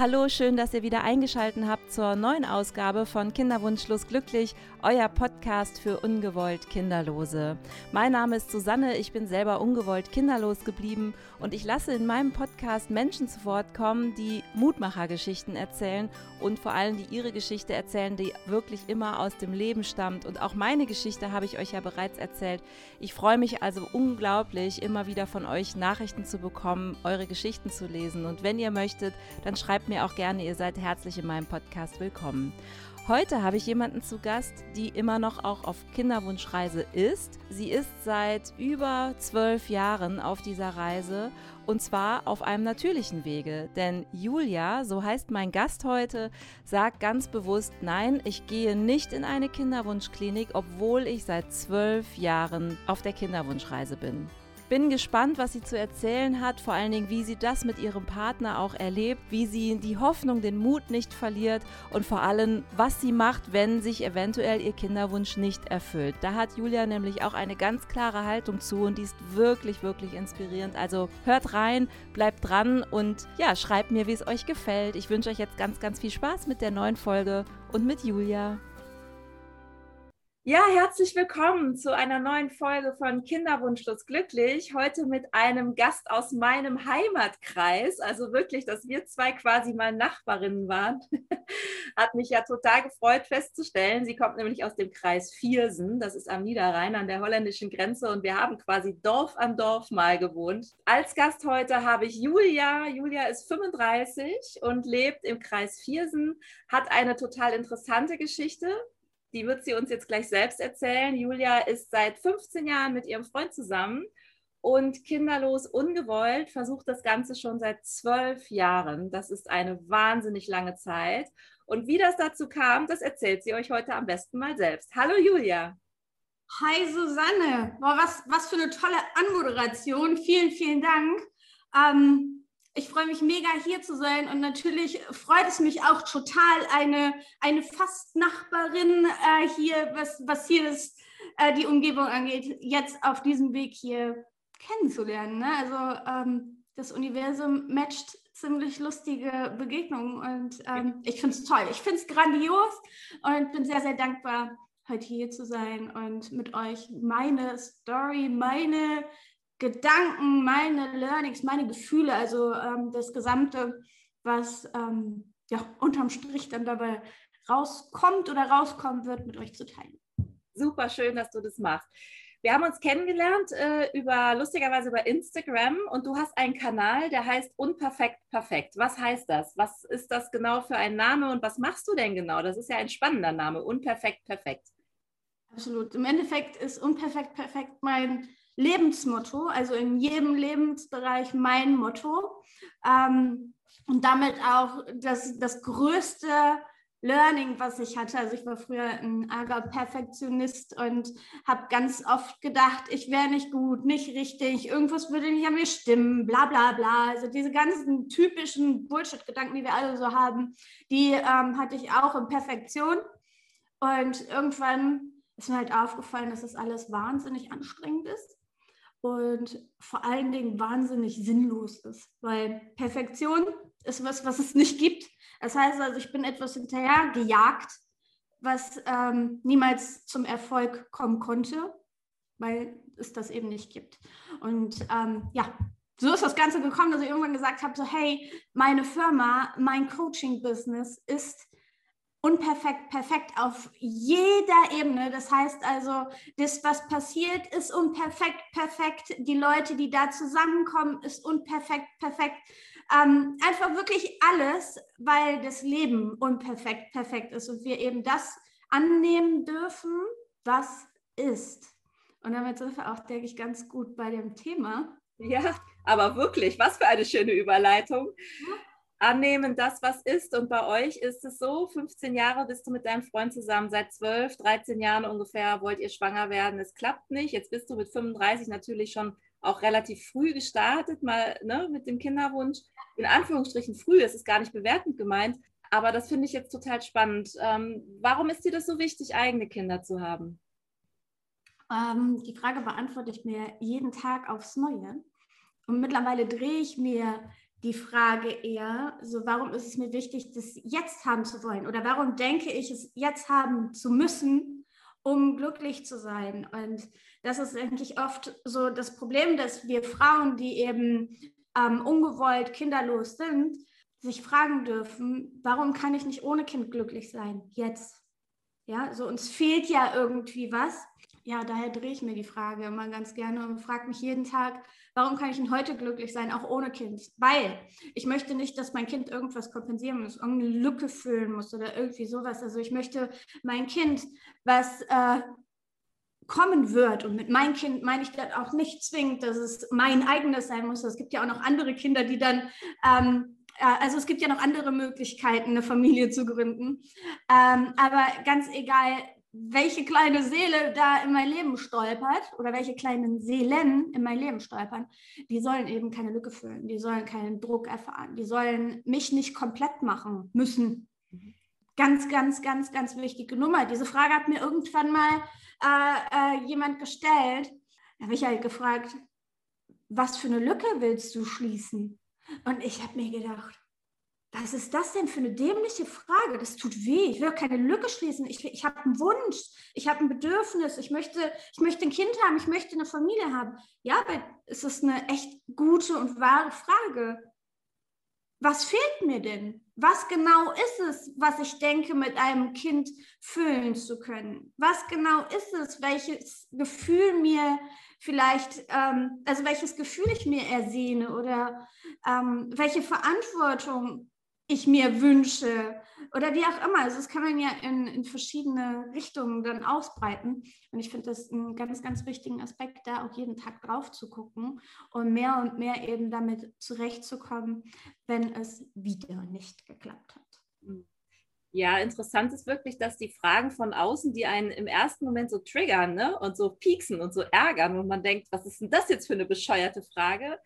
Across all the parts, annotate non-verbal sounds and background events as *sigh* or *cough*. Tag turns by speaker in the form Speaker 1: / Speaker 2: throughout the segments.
Speaker 1: Hallo, schön, dass ihr wieder eingeschaltet habt zur neuen Ausgabe von Kinderwunschlos glücklich, euer Podcast für ungewollt Kinderlose. Mein Name ist Susanne, ich bin selber ungewollt kinderlos geblieben und ich lasse in meinem Podcast Menschen zu Wort kommen, die Mutmachergeschichten erzählen und vor allem die ihre Geschichte erzählen, die wirklich immer aus dem Leben stammt. Und auch meine Geschichte habe ich euch ja bereits erzählt. Ich freue mich also unglaublich, immer wieder von euch Nachrichten zu bekommen, eure Geschichten zu lesen. Und wenn ihr möchtet, dann schreibt mir auch gerne, ihr seid herzlich in meinem Podcast willkommen. Heute habe ich jemanden zu Gast, die immer noch auch auf Kinderwunschreise ist. Sie ist seit über zwölf Jahren auf dieser Reise und zwar auf einem natürlichen Wege. Denn Julia, so heißt mein Gast heute, sagt ganz bewusst, nein, ich gehe nicht in eine Kinderwunschklinik, obwohl ich seit zwölf Jahren auf der Kinderwunschreise bin. Bin gespannt, was sie zu erzählen hat, vor allen Dingen, wie sie das mit ihrem Partner auch erlebt, wie sie die Hoffnung, den Mut nicht verliert und vor allem, was sie macht, wenn sich eventuell ihr Kinderwunsch nicht erfüllt. Da hat Julia nämlich auch eine ganz klare Haltung zu und die ist wirklich, wirklich inspirierend. Also hört rein, bleibt dran und ja, schreibt mir, wie es euch gefällt. Ich wünsche euch jetzt ganz, ganz viel Spaß mit der neuen Folge und mit Julia. Ja, herzlich willkommen zu einer neuen Folge von Kinderwunschlos glücklich. Heute mit einem Gast aus meinem Heimatkreis. Also wirklich, dass wir zwei quasi mal Nachbarinnen waren. *laughs* Hat mich ja total gefreut festzustellen. Sie kommt nämlich aus dem Kreis Viersen. Das ist am Niederrhein an der holländischen Grenze und wir haben quasi Dorf an Dorf mal gewohnt. Als Gast heute habe ich Julia. Julia ist 35 und lebt im Kreis Viersen, hat eine total interessante Geschichte die wird sie uns jetzt gleich selbst erzählen. Julia ist seit 15 Jahren mit ihrem Freund zusammen und kinderlos ungewollt versucht das Ganze schon seit zwölf Jahren. Das ist eine wahnsinnig lange Zeit. Und wie das dazu kam, das erzählt sie euch heute am besten mal selbst. Hallo Julia.
Speaker 2: Hi Susanne. Boah, was, was für eine tolle Anmoderation. Vielen, vielen Dank. Ähm, ich freue mich mega hier zu sein und natürlich freut es mich auch total, eine, eine Fast-Nachbarin äh, hier, was, was hier das, äh, die Umgebung angeht, jetzt auf diesem Weg hier kennenzulernen. Ne? Also ähm, das Universum matcht ziemlich lustige Begegnungen und ähm, ich finde es toll. Ich finde es grandios und bin sehr, sehr dankbar, heute hier zu sein und mit euch meine Story, meine Gedanken, meine Learnings, meine Gefühle, also ähm, das Gesamte, was ähm, ja unterm Strich dann dabei rauskommt oder rauskommen wird, mit euch zu teilen.
Speaker 1: Super schön, dass du das machst. Wir haben uns kennengelernt äh, über lustigerweise über Instagram und du hast einen Kanal, der heißt Unperfekt Perfekt. Was heißt das? Was ist das genau für ein Name und was machst du denn genau? Das ist ja ein spannender Name, Unperfekt Perfekt.
Speaker 2: Absolut. Im Endeffekt ist Unperfekt Perfekt mein Lebensmotto, also in jedem Lebensbereich mein Motto. Ähm, und damit auch das, das größte Learning, was ich hatte. Also ich war früher ein arger Perfektionist und habe ganz oft gedacht, ich wäre nicht gut, nicht richtig, irgendwas würde nicht an mir stimmen, bla bla bla. Also diese ganzen typischen Bullshit-Gedanken, die wir alle so haben, die ähm, hatte ich auch in Perfektion. Und irgendwann ist mir halt aufgefallen, dass das alles wahnsinnig anstrengend ist und vor allen Dingen wahnsinnig sinnlos ist, weil Perfektion ist was, was es nicht gibt. Das heißt also, ich bin etwas hinterher gejagt, was ähm, niemals zum Erfolg kommen konnte, weil es das eben nicht gibt. Und ähm, ja, so ist das Ganze gekommen, dass ich irgendwann gesagt habe, so hey, meine Firma, mein Coaching-Business ist unperfekt, perfekt auf jeder Ebene. Das heißt also, das, was passiert, ist unperfekt, perfekt. Die Leute, die da zusammenkommen, ist unperfekt, perfekt. Ähm, einfach wirklich alles, weil das Leben unperfekt, perfekt ist und wir eben das annehmen dürfen, was ist. Und damit sind wir auch, denke ich, ganz gut bei dem Thema.
Speaker 1: Ja, aber wirklich, was für eine schöne Überleitung. Ja annehmen, das, was ist. Und bei euch ist es so, 15 Jahre bist du mit deinem Freund zusammen, seit 12, 13 Jahren ungefähr wollt ihr schwanger werden. Es klappt nicht. Jetzt bist du mit 35 natürlich schon auch relativ früh gestartet, mal ne, mit dem Kinderwunsch. In Anführungsstrichen früh, es ist gar nicht bewertend gemeint. Aber das finde ich jetzt total spannend. Ähm, warum ist dir das so wichtig, eigene Kinder zu haben?
Speaker 2: Ähm, die Frage beantworte ich mir jeden Tag aufs Neue. Und mittlerweile drehe ich mir die Frage eher, so warum ist es mir wichtig, das jetzt haben zu wollen? Oder warum denke ich, es jetzt haben zu müssen, um glücklich zu sein? Und das ist eigentlich oft so das Problem, dass wir Frauen, die eben ähm, ungewollt kinderlos sind, sich fragen dürfen, warum kann ich nicht ohne Kind glücklich sein? Jetzt. Ja, so uns fehlt ja irgendwie was. Ja, daher drehe ich mir die Frage immer ganz gerne und frage mich jeden Tag, warum kann ich denn heute glücklich sein, auch ohne Kind? Weil ich möchte nicht, dass mein Kind irgendwas kompensieren muss, irgendeine Lücke füllen muss oder irgendwie sowas. Also ich möchte mein Kind, was äh, kommen wird. Und mit mein Kind meine ich das auch nicht zwingend, dass es mein eigenes sein muss. Es gibt ja auch noch andere Kinder, die dann, ähm, äh, also es gibt ja noch andere Möglichkeiten, eine Familie zu gründen. Ähm, aber ganz egal, welche kleine Seele da in mein Leben stolpert oder welche kleinen Seelen in mein Leben stolpern, die sollen eben keine Lücke füllen, die sollen keinen Druck erfahren, die sollen mich nicht komplett machen müssen. Ganz, ganz, ganz, ganz wichtige Nummer. Diese Frage hat mir irgendwann mal äh, äh, jemand gestellt. Da habe ich halt gefragt, was für eine Lücke willst du schließen? Und ich habe mir gedacht, was ist das denn für eine dämliche Frage? Das tut weh. Ich will keine Lücke schließen. Ich, ich habe einen Wunsch. Ich habe ein Bedürfnis. Ich möchte, ich möchte ein Kind haben. Ich möchte eine Familie haben. Ja, aber es ist eine echt gute und wahre Frage. Was fehlt mir denn? was genau ist es, was ich denke, mit einem Kind füllen zu können? Was genau ist es, welches Gefühl mir vielleicht, ähm, also welches Gefühl ich mir ersehne oder ähm, welche Verantwortung ich mir wünsche oder wie auch immer. Also das kann man ja in, in verschiedene Richtungen dann ausbreiten. Und ich finde das einen ganz, ganz wichtigen Aspekt, da auch jeden Tag drauf zu gucken und mehr und mehr eben damit zurechtzukommen, wenn es wieder nicht geklappt hat.
Speaker 1: Hm. Ja, interessant ist wirklich, dass die Fragen von außen, die einen im ersten Moment so triggern ne? und so pieksen und so ärgern und man denkt, was ist denn das jetzt für eine bescheuerte Frage?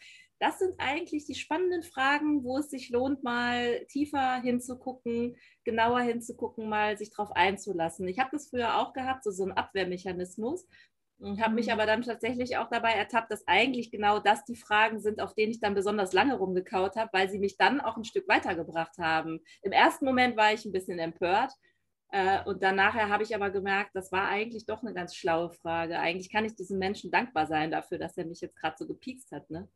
Speaker 1: Das sind eigentlich die spannenden Fragen, wo es sich lohnt, mal tiefer hinzugucken, genauer hinzugucken, mal sich darauf einzulassen. Ich habe das früher auch gehabt, so, so ein Abwehrmechanismus. Und habe mich mhm. aber dann tatsächlich auch dabei ertappt, dass eigentlich genau das die Fragen sind, auf denen ich dann besonders lange rumgekaut habe, weil sie mich dann auch ein Stück weitergebracht haben. Im ersten Moment war ich ein bisschen empört. Äh, und dann nachher habe ich aber gemerkt, das war eigentlich doch eine ganz schlaue Frage. Eigentlich kann ich diesem Menschen dankbar sein dafür, dass er mich jetzt gerade so gepiekst hat. Ne?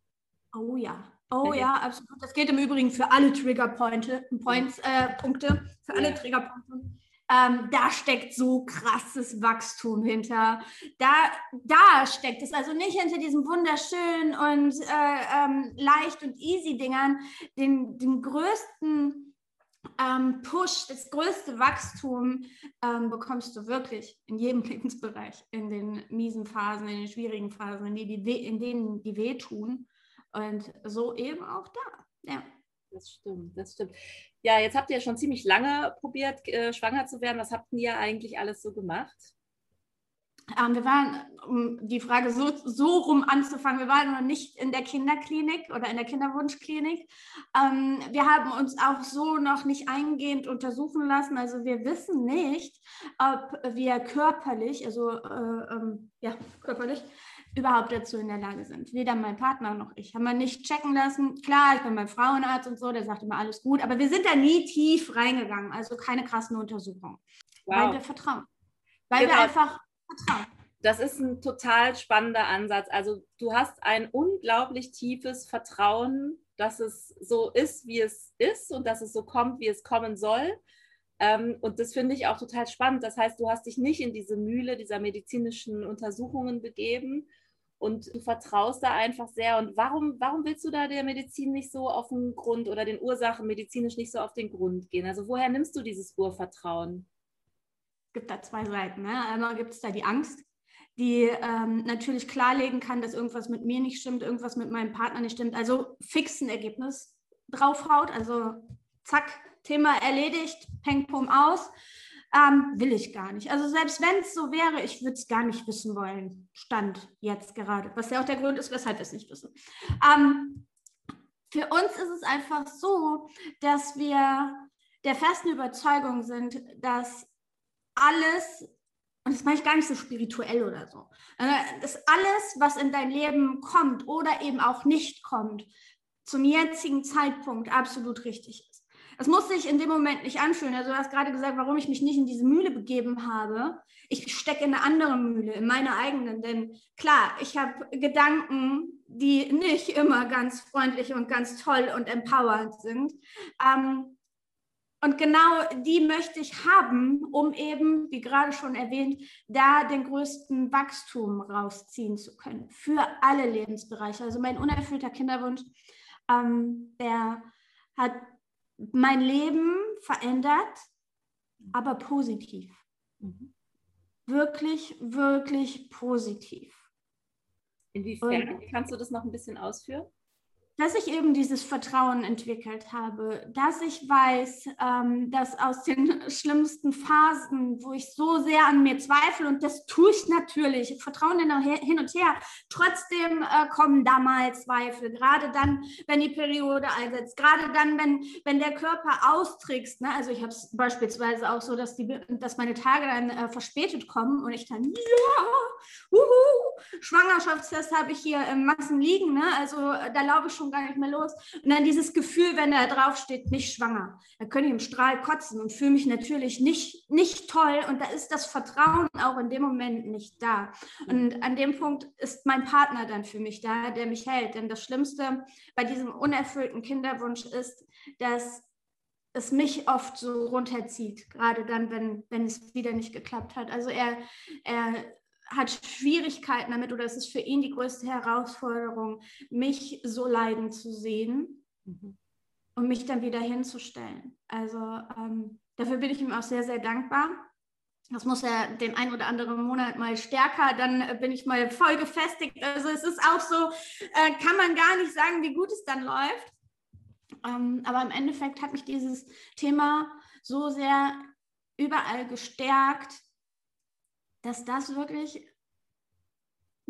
Speaker 2: Oh ja, oh ja, absolut. Das geht im Übrigen für alle Trigger-Points, Points, äh, Punkte, für alle. Triggerpunkte. Ähm, da steckt so krasses Wachstum hinter. Da, da steckt es also nicht hinter diesen wunderschönen und äh, ähm, leicht und easy Dingern den, den größten ähm, Push, das größte Wachstum ähm, bekommst du wirklich in jedem *laughs* Lebensbereich, in den miesen Phasen, in den schwierigen Phasen, in, die, in denen die wehtun. Und so eben auch da. Ja.
Speaker 1: Das stimmt, das stimmt. Ja, jetzt habt ihr schon ziemlich lange probiert, äh, schwanger zu werden. Was habt ihr eigentlich alles so gemacht?
Speaker 2: Ähm, wir waren, um die Frage so, so rum anzufangen, wir waren noch nicht in der Kinderklinik oder in der Kinderwunschklinik. Ähm, wir haben uns auch so noch nicht eingehend untersuchen lassen. Also wir wissen nicht, ob wir körperlich, also äh, ähm, ja, körperlich, überhaupt dazu in der Lage sind. Weder mein Partner noch ich. Haben wir nicht checken lassen. Klar, ich bin beim Frauenarzt und so, der sagt immer alles gut, aber wir sind da nie tief reingegangen, also keine krassen Untersuchungen. Wow. Weil wir vertrauen. Weil genau. wir einfach vertrauen.
Speaker 1: Das ist ein total spannender Ansatz. Also du hast ein unglaublich tiefes Vertrauen, dass es so ist, wie es ist und dass es so kommt, wie es kommen soll. Ähm, und das finde ich auch total spannend. Das heißt, du hast dich nicht in diese Mühle dieser medizinischen Untersuchungen begeben, und du vertraust da einfach sehr. Und warum, warum willst du da der Medizin nicht so auf den Grund oder den Ursachen medizinisch nicht so auf den Grund gehen? Also woher nimmst du dieses Urvertrauen?
Speaker 2: Es gibt da zwei Seiten. Ne? Einmal gibt es da die Angst, die ähm, natürlich klarlegen kann, dass irgendwas mit mir nicht stimmt, irgendwas mit meinem Partner nicht stimmt. Also fix ein Ergebnis draufhaut. Also zack, Thema erledigt, Peng, Pum aus. Ähm, will ich gar nicht. Also selbst wenn es so wäre, ich würde es gar nicht wissen wollen. Stand jetzt gerade. Was ja auch der Grund ist, weshalb wir es nicht wissen. Ähm, für uns ist es einfach so, dass wir der festen Überzeugung sind, dass alles, und das meine ich gar nicht so spirituell oder so, dass alles, was in dein Leben kommt oder eben auch nicht kommt, zum jetzigen Zeitpunkt absolut richtig ist. Es muss sich in dem Moment nicht anfühlen. Also du hast gerade gesagt, warum ich mich nicht in diese Mühle begeben habe. Ich stecke in eine andere Mühle, in meine eigenen. Denn klar, ich habe Gedanken, die nicht immer ganz freundlich und ganz toll und empowernd sind. Ähm, und genau die möchte ich haben, um eben, wie gerade schon erwähnt, da den größten Wachstum rausziehen zu können für alle Lebensbereiche. Also mein unerfüllter Kinderwunsch, ähm, der hat mein Leben verändert, aber positiv. Mhm. Wirklich, wirklich positiv.
Speaker 1: Inwiefern? Und, Kannst du das noch ein bisschen ausführen?
Speaker 2: Dass ich eben dieses Vertrauen entwickelt habe, dass ich weiß, ähm, dass aus den *laughs* schlimmsten Phasen, wo ich so sehr an mir zweifle, und das tue ich natürlich, Vertrauen hin und her, trotzdem äh, kommen da mal Zweifel, gerade dann, wenn die Periode einsetzt, gerade dann, wenn, wenn der Körper austrickst. Ne? Also ich habe es beispielsweise auch so, dass, die, dass meine Tage dann äh, verspätet kommen und ich dann, ja, uhu, Schwangerschaftstest habe ich hier im Massen liegen, ne? also äh, da laufe ich schon schon gar nicht mehr los. Und dann dieses Gefühl, wenn da drauf steht, nicht schwanger. Da könnte ich im Strahl kotzen und fühle mich natürlich nicht, nicht toll. Und da ist das Vertrauen auch in dem Moment nicht da. Und an dem Punkt ist mein Partner dann für mich da, der mich hält. Denn das Schlimmste bei diesem unerfüllten Kinderwunsch ist, dass es mich oft so runterzieht, gerade dann, wenn, wenn es wieder nicht geklappt hat. Also er, er hat Schwierigkeiten damit oder es ist für ihn die größte Herausforderung, mich so leiden zu sehen mhm. und mich dann wieder hinzustellen. Also ähm, dafür bin ich ihm auch sehr, sehr dankbar. Das muss er den ein oder anderen Monat mal stärker, dann bin ich mal voll gefestigt. Also es ist auch so, äh, kann man gar nicht sagen, wie gut es dann läuft. Ähm, aber im Endeffekt hat mich dieses Thema so sehr überall gestärkt, dass das wirklich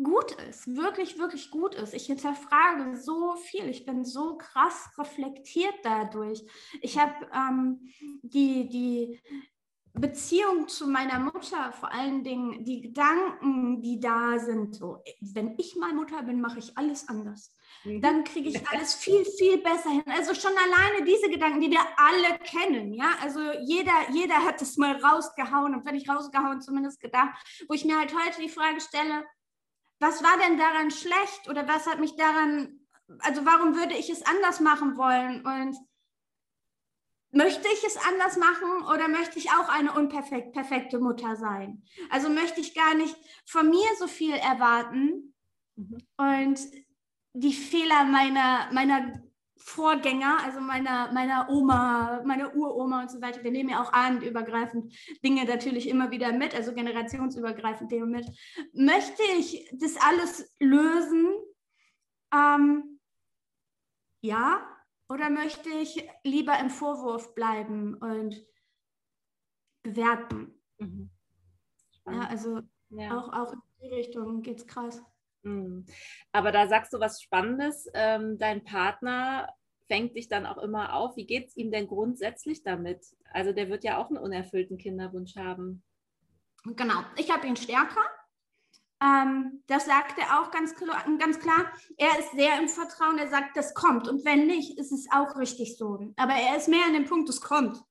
Speaker 2: gut ist, wirklich, wirklich gut ist. Ich hinterfrage so viel, ich bin so krass reflektiert dadurch. Ich habe ähm, die, die Beziehung zu meiner Mutter, vor allen Dingen die Gedanken, die da sind, so, wenn ich mal Mutter bin, mache ich alles anders. Mhm. Dann kriege ich alles viel, viel besser hin. Also schon alleine diese Gedanken, die wir alle kennen, ja. Also jeder, jeder hat es mal rausgehauen und wenn ich rausgehauen zumindest gedacht, wo ich mir halt heute die Frage stelle, was war denn daran schlecht oder was hat mich daran, also warum würde ich es anders machen wollen und möchte ich es anders machen oder möchte ich auch eine unperfekt perfekte Mutter sein? Also möchte ich gar nicht von mir so viel erwarten mhm. und die Fehler meiner, meiner Vorgänger, also meiner, meiner Oma, meiner Uroma und so weiter, wir nehmen ja auch ahnenübergreifend Dinge natürlich immer wieder mit, also generationsübergreifend Dinge mit. Möchte ich das alles lösen? Ähm, ja, oder möchte ich lieber im Vorwurf bleiben und bewerten? Mhm. Ja, also ja. Auch, auch in die Richtung geht es krass.
Speaker 1: Mhm. Aber da sagst du was Spannendes. Ähm, dein Partner fängt dich dann auch immer auf. Wie geht es ihm denn grundsätzlich damit? Also der wird ja auch einen unerfüllten Kinderwunsch haben.
Speaker 2: Genau, ich habe ihn stärker. Ähm, das sagt er auch ganz, ganz klar. Er ist sehr im Vertrauen. Er sagt, das kommt. Und wenn nicht, ist es auch richtig so. Aber er ist mehr an dem Punkt, es kommt.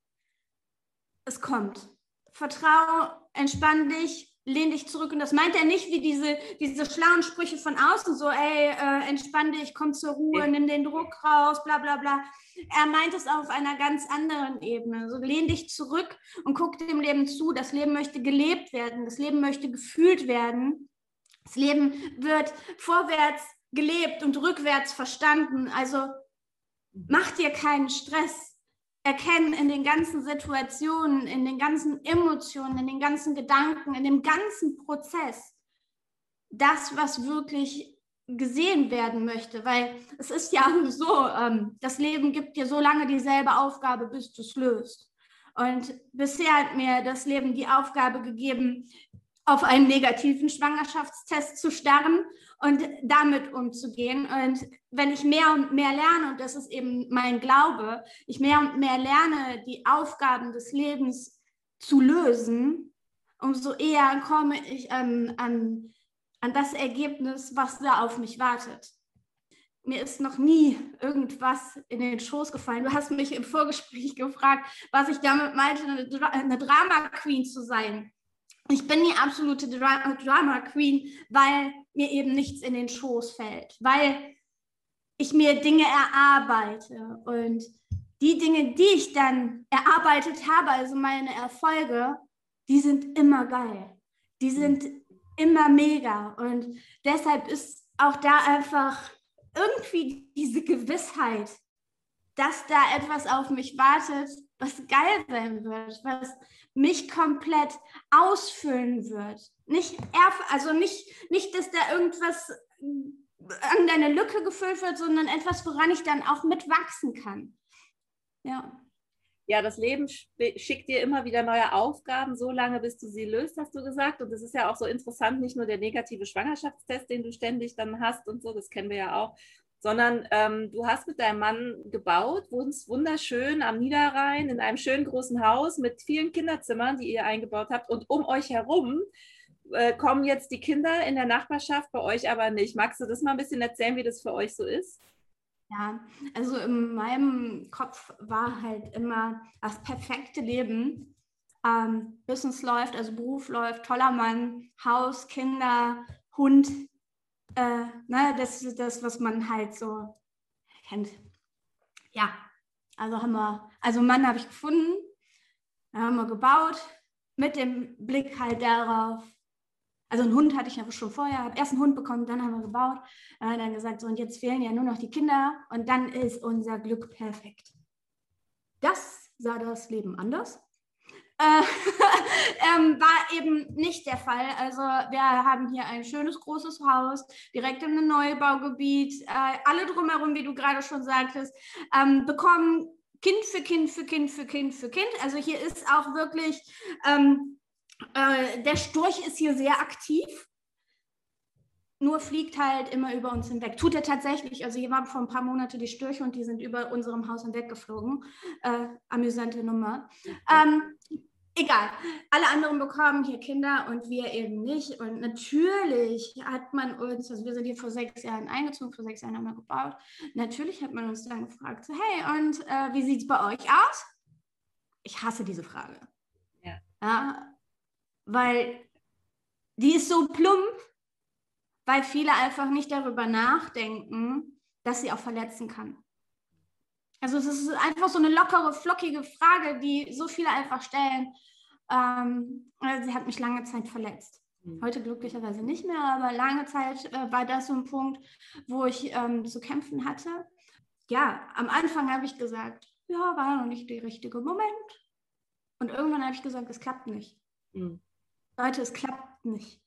Speaker 2: Es kommt. Vertrau, entspann dich, lehn dich zurück. Und das meint er nicht wie diese, diese schlauen Sprüche von außen, so, ey, äh, entspann dich, komm zur Ruhe, nimm den Druck raus, bla bla bla. Er meint es auf einer ganz anderen Ebene. So, lehn dich zurück und guck dem Leben zu. Das Leben möchte gelebt werden, das Leben möchte gefühlt werden. Das Leben wird vorwärts gelebt und rückwärts verstanden. Also mach dir keinen Stress erkennen in den ganzen Situationen, in den ganzen Emotionen, in den ganzen Gedanken, in dem ganzen Prozess das, was wirklich gesehen werden möchte. Weil es ist ja *laughs* so, ähm, das Leben gibt dir so lange dieselbe Aufgabe, bis du es löst. Und bisher hat mir das Leben die Aufgabe gegeben, auf einen negativen Schwangerschaftstest zu starren und damit umzugehen. Und wenn ich mehr und mehr lerne, und das ist eben mein Glaube, ich mehr und mehr lerne, die Aufgaben des Lebens zu lösen, umso eher komme ich an, an, an das Ergebnis, was da auf mich wartet. mir ist noch nie irgendwas in den Schoß gefallen. Du hast mich im Vorgespräch gefragt, was ich damit meinte, eine Drama Queen zu sein. Ich bin die absolute Dra Drama Queen, weil mir eben nichts in den Schoß fällt, weil ich mir Dinge erarbeite und die Dinge, die ich dann erarbeitet habe, also meine Erfolge, die sind immer geil. Die sind immer mega und deshalb ist auch da einfach irgendwie diese Gewissheit, dass da etwas auf mich wartet, was geil sein wird, was mich komplett ausfüllen wird. Nicht, also nicht, nicht, dass da irgendwas an deine Lücke gefüllt wird, sondern etwas, woran ich dann auch mitwachsen kann. Ja.
Speaker 1: Ja, das Leben schickt dir immer wieder neue Aufgaben, so lange bis du sie löst, hast du gesagt. Und das ist ja auch so interessant, nicht nur der negative Schwangerschaftstest, den du ständig dann hast und so, das kennen wir ja auch, sondern ähm, du hast mit deinem Mann gebaut, wohnst wunderschön am Niederrhein in einem schönen großen Haus mit vielen Kinderzimmern, die ihr eingebaut habt. Und um euch herum äh, kommen jetzt die Kinder in der Nachbarschaft, bei euch aber nicht. Magst du das mal ein bisschen erzählen, wie das für euch so ist?
Speaker 2: Ja, also in meinem Kopf war halt immer das perfekte Leben. Ähm, Business läuft, also Beruf läuft, toller Mann, Haus, Kinder, Hund. Äh, ne, das ist das, was man halt so kennt. Ja, also haben wir, also einen Mann habe ich gefunden, haben wir gebaut, mit dem Blick halt darauf, also einen Hund hatte ich ja schon vorher, habe erst einen Hund bekommen, dann haben wir gebaut, äh, dann gesagt, so und jetzt fehlen ja nur noch die Kinder und dann ist unser Glück perfekt. Das sah das Leben anders. Äh, *laughs* ähm, war eben nicht der Fall. Also wir haben hier ein schönes großes Haus, direkt in einem Neubaugebiet, äh, alle drumherum, wie du gerade schon sagtest, ähm, bekommen Kind für Kind für Kind für Kind für Kind. Also hier ist auch wirklich ähm, äh, der Storch ist hier sehr aktiv, nur fliegt halt immer über uns hinweg. Tut er tatsächlich. Also hier waren vor ein paar Monaten die Störche und die sind über unserem Haus hinweggeflogen. Äh, amüsante Nummer. Ähm, egal. Alle anderen bekommen hier Kinder und wir eben nicht. Und natürlich hat man uns, also wir sind hier vor sechs Jahren eingezogen, vor sechs Jahren haben wir gebaut. Natürlich hat man uns dann gefragt, so, hey, und äh, wie sieht es bei euch aus? Ich hasse diese Frage. Ja. ja weil die ist so plump, weil viele einfach nicht darüber nachdenken, dass sie auch verletzen kann. Also es ist einfach so eine lockere, flockige Frage, die so viele einfach stellen. Ähm, sie hat mich lange Zeit verletzt. Mhm. Heute glücklicherweise nicht mehr, aber lange Zeit äh, war das so ein Punkt, wo ich ähm, zu kämpfen hatte. Ja, am Anfang habe ich gesagt, ja, war noch nicht der richtige Moment. Und irgendwann habe ich gesagt, es klappt nicht. Mhm. Leute, es klappt nicht.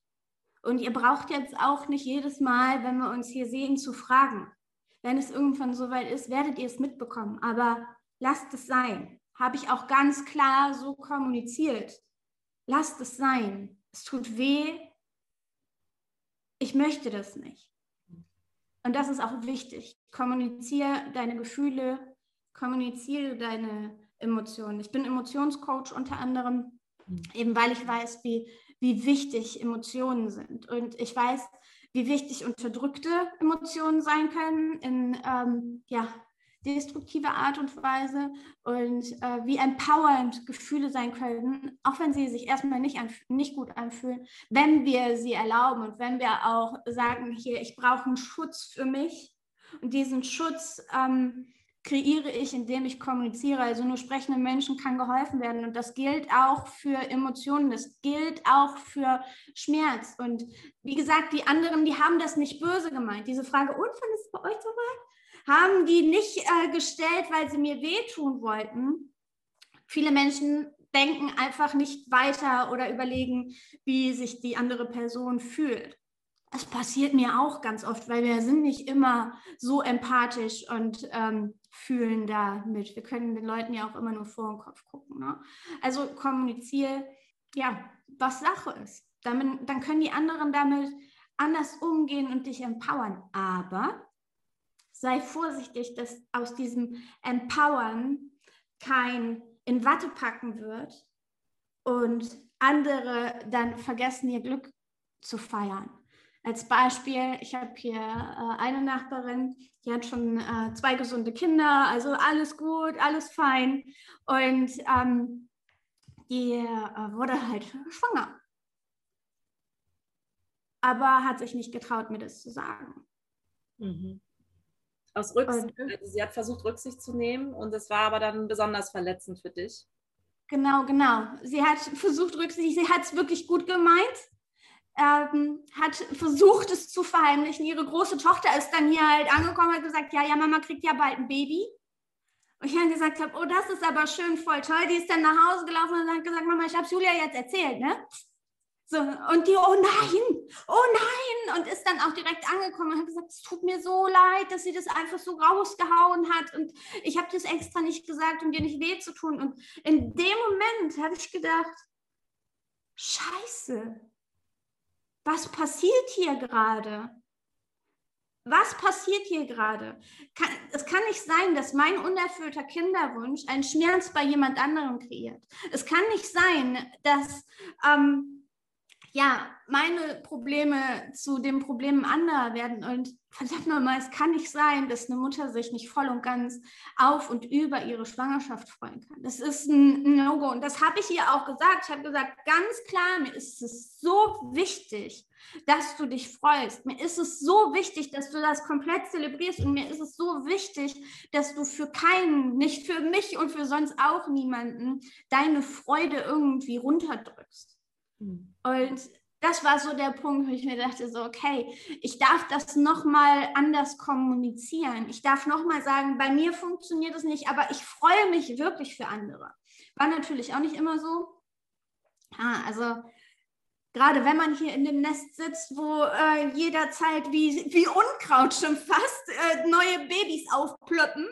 Speaker 2: Und ihr braucht jetzt auch nicht jedes Mal, wenn wir uns hier sehen, zu fragen. Wenn es irgendwann soweit ist, werdet ihr es mitbekommen. Aber lasst es sein. Habe ich auch ganz klar so kommuniziert. Lasst es sein. Es tut weh. Ich möchte das nicht. Und das ist auch wichtig. Kommuniziere deine Gefühle, kommuniziere deine Emotionen. Ich bin Emotionscoach unter anderem Eben weil ich weiß, wie, wie wichtig Emotionen sind. Und ich weiß, wie wichtig unterdrückte Emotionen sein können in ähm, ja, destruktive Art und Weise und äh, wie empowernd Gefühle sein können, auch wenn sie sich erstmal nicht, nicht gut anfühlen, wenn wir sie erlauben und wenn wir auch sagen, hier, ich brauche einen Schutz für mich und diesen Schutz ähm, kreiere ich, indem ich kommuniziere. Also nur sprechenden Menschen kann geholfen werden. Und das gilt auch für Emotionen, das gilt auch für Schmerz. Und wie gesagt, die anderen, die haben das nicht böse gemeint. Diese Frage, und ist es bei euch soweit? Haben die nicht äh, gestellt, weil sie mir wehtun wollten. Viele Menschen denken einfach nicht weiter oder überlegen, wie sich die andere Person fühlt. Das passiert mir auch ganz oft, weil wir sind nicht immer so empathisch und ähm, fühlen damit. Wir können den Leuten ja auch immer nur vor den Kopf gucken. Ne? Also kommuniziere, ja, was Sache ist. Damit, dann können die anderen damit anders umgehen und dich empowern. Aber sei vorsichtig, dass aus diesem Empowern kein in Watte packen wird und andere dann vergessen, ihr Glück zu feiern. Als Beispiel, ich habe hier äh, eine Nachbarin, die hat schon äh, zwei gesunde Kinder, also alles gut, alles fein. Und ähm, die äh, wurde halt schwanger. Aber hat sich nicht getraut, mir das zu sagen.
Speaker 1: Mhm. Aus Rücksicht, also sie hat versucht, Rücksicht zu nehmen und es war aber dann besonders verletzend für dich.
Speaker 2: Genau, genau. Sie hat versucht, Rücksicht, sie hat es wirklich gut gemeint, ähm, hat versucht, es zu verheimlichen. Ihre große Tochter ist dann hier halt angekommen und hat gesagt, ja, ja, Mama kriegt ja bald ein Baby. Und ich dann gesagt habe, oh, das ist aber schön, voll toll. Die ist dann nach Hause gelaufen und hat gesagt, Mama, ich habe Julia jetzt erzählt, ne? So, und die, oh nein, oh nein, und ist dann auch direkt angekommen und hat gesagt, es tut mir so leid, dass sie das einfach so rausgehauen hat und ich habe das extra nicht gesagt, um dir nicht weh zu tun. Und in dem Moment habe ich gedacht, scheiße, was passiert hier gerade? Was passiert hier gerade? es kann nicht sein, dass mein unerfüllter Kinderwunsch einen Schmerz bei jemand anderem kreiert. Es kann nicht sein, dass ähm, ja, meine Probleme zu den Problemen anderer werden. Und *laughs* verdammt nochmal, es kann nicht sein, dass eine Mutter sich nicht voll und ganz auf und über ihre Schwangerschaft freuen kann. Das ist ein No-Go. Und das habe ich ihr auch gesagt. Ich habe gesagt, ganz klar, mir ist es so wichtig, dass du dich freust. Mir ist es so wichtig, dass du das komplett zelebrierst. Und mir ist es so wichtig, dass du für keinen, nicht für mich und für sonst auch niemanden, deine Freude irgendwie runterdrückst. Und das war so der Punkt, wo ich mir dachte, so, okay, ich darf das nochmal anders kommunizieren. Ich darf nochmal sagen, bei mir funktioniert es nicht, aber ich freue mich wirklich für andere. War natürlich auch nicht immer so. Ja, also gerade wenn man hier in dem Nest sitzt, wo äh, jederzeit wie, wie Unkraut schon fast äh, neue Babys aufploppen,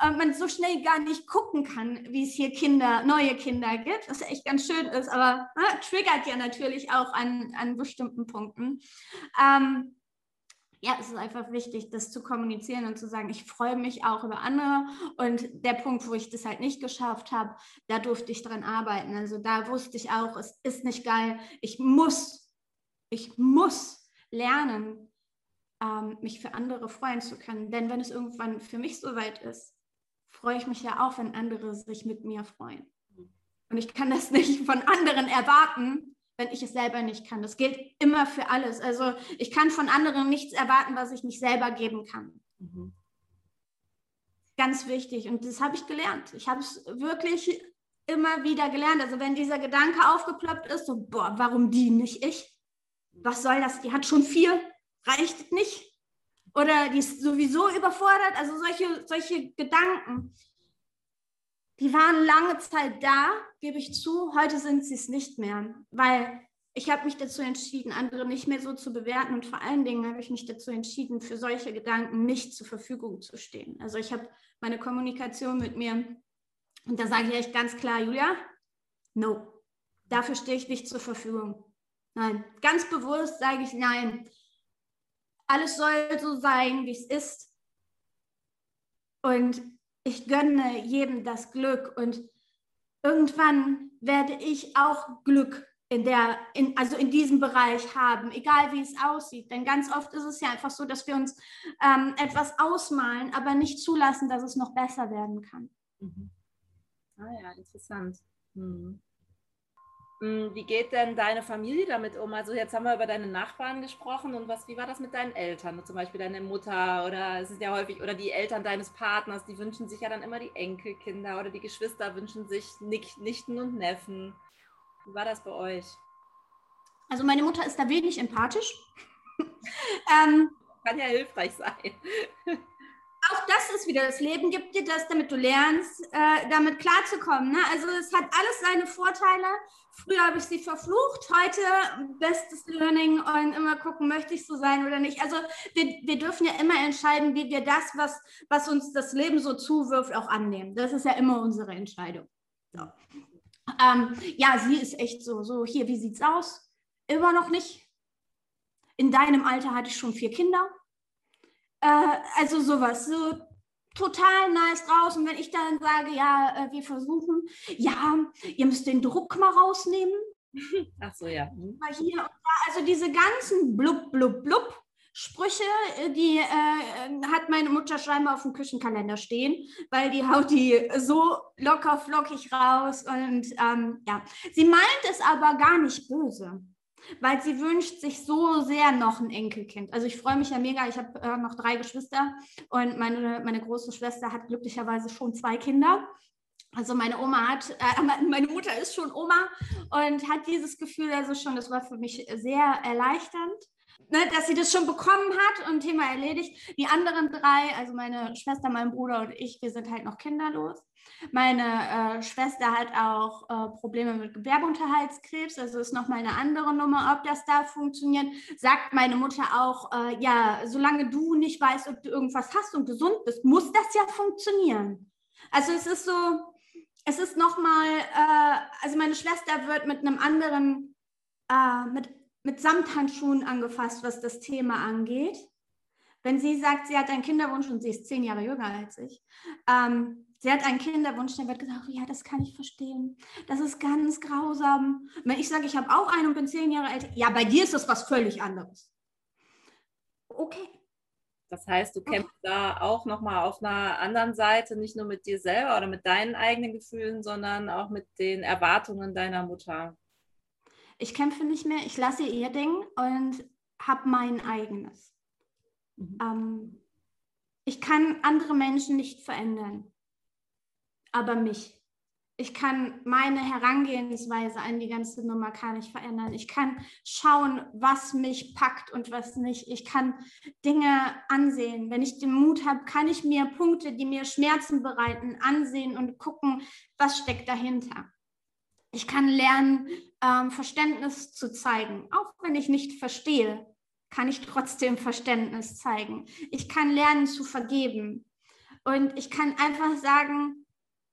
Speaker 2: äh, man so schnell gar nicht gucken kann, wie es hier Kinder, neue Kinder gibt, was echt ganz schön ist, aber äh, triggert ja natürlich auch an, an bestimmten Punkten. Ähm, ja, es ist einfach wichtig, das zu kommunizieren und zu sagen, ich freue mich auch über andere. Und der Punkt, wo ich das halt nicht geschafft habe, da durfte ich dran arbeiten. Also da wusste ich auch, es ist nicht geil. Ich muss, ich muss lernen, ähm, mich für andere freuen zu können. Denn wenn es irgendwann für mich soweit ist, freue ich mich ja auch, wenn andere sich mit mir freuen. Und ich kann das nicht von anderen erwarten, wenn ich es selber nicht kann. Das gilt immer für alles. Also ich kann von anderen nichts erwarten, was ich nicht selber geben kann. Mhm. Ganz wichtig. Und das habe ich gelernt. Ich habe es wirklich immer wieder gelernt. Also wenn dieser Gedanke aufgeploppt ist, so, boah, warum die nicht ich? Was soll das? Die hat schon vier, reicht nicht oder die ist sowieso überfordert. Also solche, solche Gedanken, die waren lange Zeit da, gebe ich zu. Heute sind sie es nicht mehr, weil ich habe mich dazu entschieden, andere nicht mehr so zu bewerten und vor allen Dingen habe ich mich dazu entschieden, für solche Gedanken nicht zur Verfügung zu stehen. Also ich habe meine Kommunikation mit mir und da sage ich echt ganz klar, Julia, no, dafür stehe ich nicht zur Verfügung. Nein, ganz bewusst sage ich nein alles soll so sein, wie es ist. Und ich gönne jedem das Glück und irgendwann werde ich auch Glück in der, in, also in diesem Bereich haben, egal wie es aussieht. Denn ganz oft ist es ja einfach so, dass wir uns ähm, etwas ausmalen, aber nicht zulassen, dass es noch besser werden kann.
Speaker 1: Mhm. Ah ja, interessant. Mhm. Hm, wie geht denn deine Familie damit um? Also jetzt haben wir über deine Nachbarn gesprochen und was, wie war das mit deinen Eltern? Zum Beispiel deine Mutter oder es ist ja häufig, oder die Eltern deines Partners, die wünschen sich ja dann immer die Enkelkinder oder die Geschwister wünschen sich Nichten und Neffen. Wie war das bei euch?
Speaker 2: Also meine Mutter ist da wenig empathisch. *laughs*
Speaker 1: ähm, Kann ja hilfreich sein.
Speaker 2: Auch das ist wieder, das Leben gibt dir das, damit du lernst, äh, damit klarzukommen. Ne? Also es hat alles seine Vorteile. Früher habe ich sie verflucht, heute bestes Learning und immer gucken, möchte ich so sein oder nicht. Also wir, wir dürfen ja immer entscheiden, wie wir das, was, was uns das Leben so zuwirft, auch annehmen. Das ist ja immer unsere Entscheidung. So. Ähm, ja, sie ist echt so, so hier, wie sieht's aus? Immer noch nicht. In deinem Alter hatte ich schon vier Kinder. Äh, also sowas, so total nice draus. Und wenn ich dann sage, ja, äh, wir versuchen, ja, ihr müsst den Druck mal rausnehmen. *laughs*
Speaker 1: Ach so, ja.
Speaker 2: Mhm. Hier und da, also diese ganzen blub, blub, blub Sprüche, äh, die äh, hat meine Mutter scheinbar auf dem Küchenkalender stehen, weil die haut die so locker flockig raus. Und ähm, ja, sie meint es aber gar nicht böse, weil sie wünscht sich so sehr noch ein Enkelkind. Also ich freue mich ja mega, ich habe äh, noch drei Geschwister und meine, meine große Schwester hat glücklicherweise schon zwei Kinder. Also meine Oma hat, äh, *laughs* meine Mutter ist schon Oma und hat dieses Gefühl also schon, das war für mich sehr erleichternd ne, dass sie das schon bekommen hat und Thema erledigt. Die anderen drei, also meine Schwester, mein Bruder und ich, wir sind halt noch kinderlos. Meine äh, Schwester hat auch äh, Probleme mit Gewerbeunterhaltskrebs, also ist nochmal eine andere Nummer, ob das da funktioniert. Sagt meine Mutter auch, äh, ja, solange du nicht weißt, ob du irgendwas hast und gesund bist, muss das ja funktionieren. Also es ist so, es ist nochmal, äh, also meine Schwester wird mit einem anderen, äh, mit mit Samthandschuhen angefasst, was das Thema angeht. Wenn sie sagt, sie hat einen Kinderwunsch und sie ist zehn Jahre jünger als ich, ähm, sie hat einen Kinderwunsch, dann wird gesagt, ja, das kann ich verstehen. Das ist ganz grausam. Wenn ich sage, ich habe auch einen und bin zehn Jahre alt, ja, bei dir ist das was völlig anderes. Okay.
Speaker 1: Das heißt, du kämpfst da auch nochmal auf einer anderen Seite, nicht nur mit dir selber oder mit deinen eigenen Gefühlen, sondern auch mit den Erwartungen deiner Mutter
Speaker 2: ich kämpfe nicht mehr, ich lasse ihr Ding und habe mein eigenes. Mhm. Ähm, ich kann andere Menschen nicht verändern, aber mich. Ich kann meine Herangehensweise an die ganze Nummer kann ich verändern. Ich kann schauen, was mich packt und was nicht. Ich kann Dinge ansehen. Wenn ich den Mut habe, kann ich mir Punkte, die mir Schmerzen bereiten, ansehen und gucken, was steckt dahinter. Ich kann lernen, ähm, Verständnis zu zeigen. Auch wenn ich nicht verstehe, kann ich trotzdem Verständnis zeigen. Ich kann lernen zu vergeben. Und ich kann einfach sagen,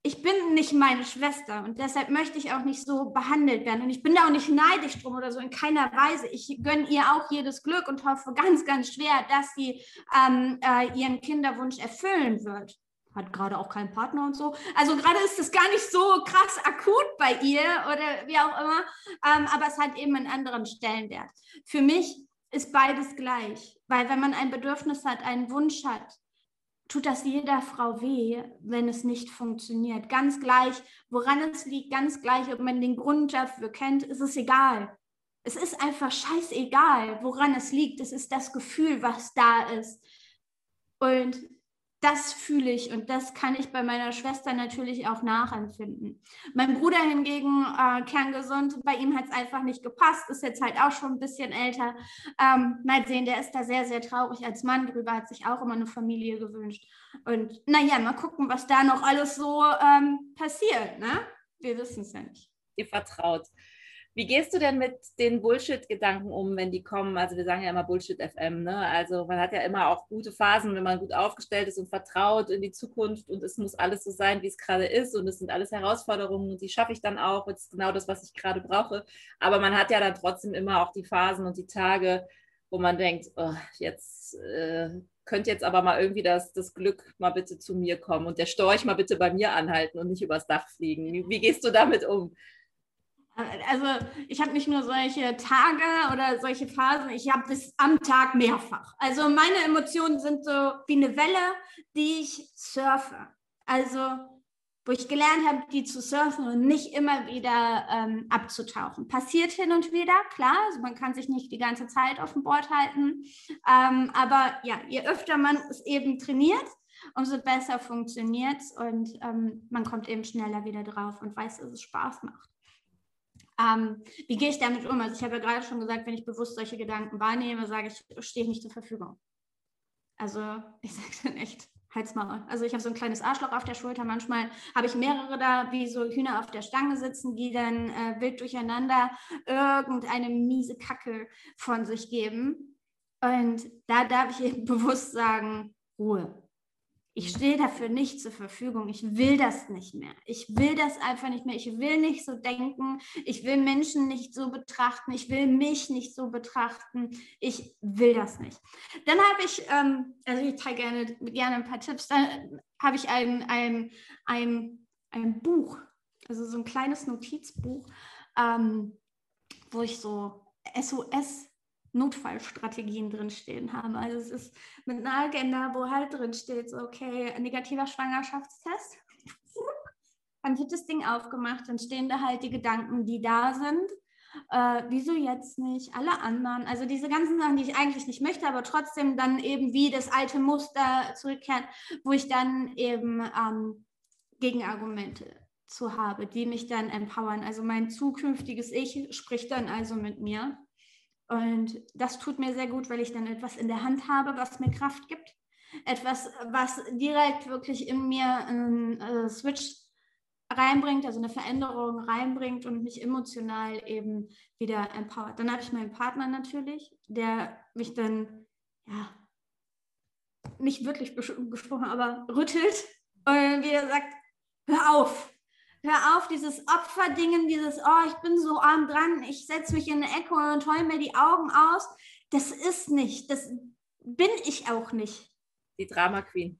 Speaker 2: ich bin nicht meine Schwester und deshalb möchte ich auch nicht so behandelt werden. Und ich bin da auch nicht neidisch drum oder so, in keiner Weise. Ich gönne ihr auch jedes Glück und hoffe ganz, ganz schwer, dass sie ähm, äh, ihren Kinderwunsch erfüllen wird hat gerade auch keinen Partner und so. Also gerade ist es gar nicht so krass akut bei ihr oder wie auch immer, ähm, aber es hat eben einen anderen Stellenwert. Für mich ist beides gleich, weil wenn man ein Bedürfnis hat, einen Wunsch hat, tut das jeder Frau weh, wenn es nicht funktioniert. Ganz gleich, woran es liegt, ganz gleich, ob man den Grund dafür kennt, ist es egal. Es ist einfach scheißegal, woran es liegt. Es ist das Gefühl, was da ist. Und das fühle ich und das kann ich bei meiner Schwester natürlich auch nachempfinden. Mein Bruder hingegen, äh, kerngesund, bei ihm hat es einfach nicht gepasst, ist jetzt halt auch schon ein bisschen älter. Ähm, mal sehen, der ist da sehr, sehr traurig als Mann drüber, hat sich auch immer eine Familie gewünscht. Und naja, mal gucken, was da noch alles so ähm, passiert. Ne? Wir wissen es ja nicht.
Speaker 1: Ihr vertraut. Wie gehst du denn mit den Bullshit-Gedanken um, wenn die kommen? Also wir sagen ja immer Bullshit-FM, ne? Also man hat ja immer auch gute Phasen, wenn man gut aufgestellt ist und vertraut in die Zukunft und es muss alles so sein, wie es gerade ist und es sind alles Herausforderungen und die schaffe ich dann auch. Das ist genau das, was ich gerade brauche. Aber man hat ja dann trotzdem immer auch die Phasen und die Tage, wo man denkt, oh, jetzt äh, könnte jetzt aber mal irgendwie das, das Glück mal bitte zu mir kommen und der Storch mal bitte bei mir anhalten und nicht übers Dach fliegen. Wie, wie gehst du damit um?
Speaker 2: Also ich habe nicht nur solche Tage oder solche Phasen, ich habe es am Tag mehrfach. Also meine Emotionen sind so wie eine Welle, die ich surfe. Also wo ich gelernt habe, die zu surfen und nicht immer wieder ähm, abzutauchen. Passiert hin und wieder, klar, also man kann sich nicht die ganze Zeit auf dem Board halten. Ähm, aber ja, je öfter man es eben trainiert, umso besser funktioniert es und ähm, man kommt eben schneller wieder drauf und weiß, dass es Spaß macht. Ähm, wie gehe ich damit um? Also ich habe ja gerade schon gesagt, wenn ich bewusst solche Gedanken wahrnehme, sage ich, stehe ich nicht zur Verfügung. Also *laughs* ich sage dann echt, halt's mal. Also ich habe so ein kleines Arschloch auf der Schulter. Manchmal habe ich mehrere da, wie so Hühner auf der Stange sitzen, die dann äh, wild durcheinander irgendeine miese Kacke von sich geben. Und da darf ich eben *laughs* bewusst sagen, Ruhe. Ich stehe dafür nicht zur Verfügung. Ich will das nicht mehr. Ich will das einfach nicht mehr. Ich will nicht so denken. Ich will Menschen nicht so betrachten. Ich will mich nicht so betrachten. Ich will das nicht. Dann habe ich, ähm, also ich teile gerne, gerne ein paar Tipps. Dann habe ich ein, ein, ein, ein Buch, also so ein kleines Notizbuch. Ähm, wo ich so SOS Notfallstrategien drinstehen habe. Also es ist mit einer Agenda, wo halt drin steht, so okay, negativer Schwangerschaftstest. *laughs* Dann wird das Ding aufgemacht, dann stehen da halt die Gedanken, die da sind. Äh, wieso jetzt nicht? Alle anderen. Also diese ganzen Sachen, die ich eigentlich nicht möchte, aber trotzdem dann eben wie das alte Muster zurückkehren, wo ich dann eben ähm, Gegenargumente zu habe, die mich dann empowern. Also mein zukünftiges Ich spricht dann also mit mir und das tut mir sehr gut, weil ich dann etwas in der Hand habe, was mir Kraft gibt. Etwas, was direkt wirklich in mir einen äh, Switch reinbringt, also eine Veränderung reinbringt und mich emotional eben wieder empowert. Dann habe ich meinen Partner natürlich, der mich dann, ja, nicht wirklich gesprochen, aber rüttelt und wieder sagt, hör auf, hör auf, dieses Opferdingen, dieses, oh, ich bin so arm dran, ich setze mich in eine Ecke und heule mir die Augen aus. Das ist nicht, das bin ich auch nicht.
Speaker 1: Die Drama Queen.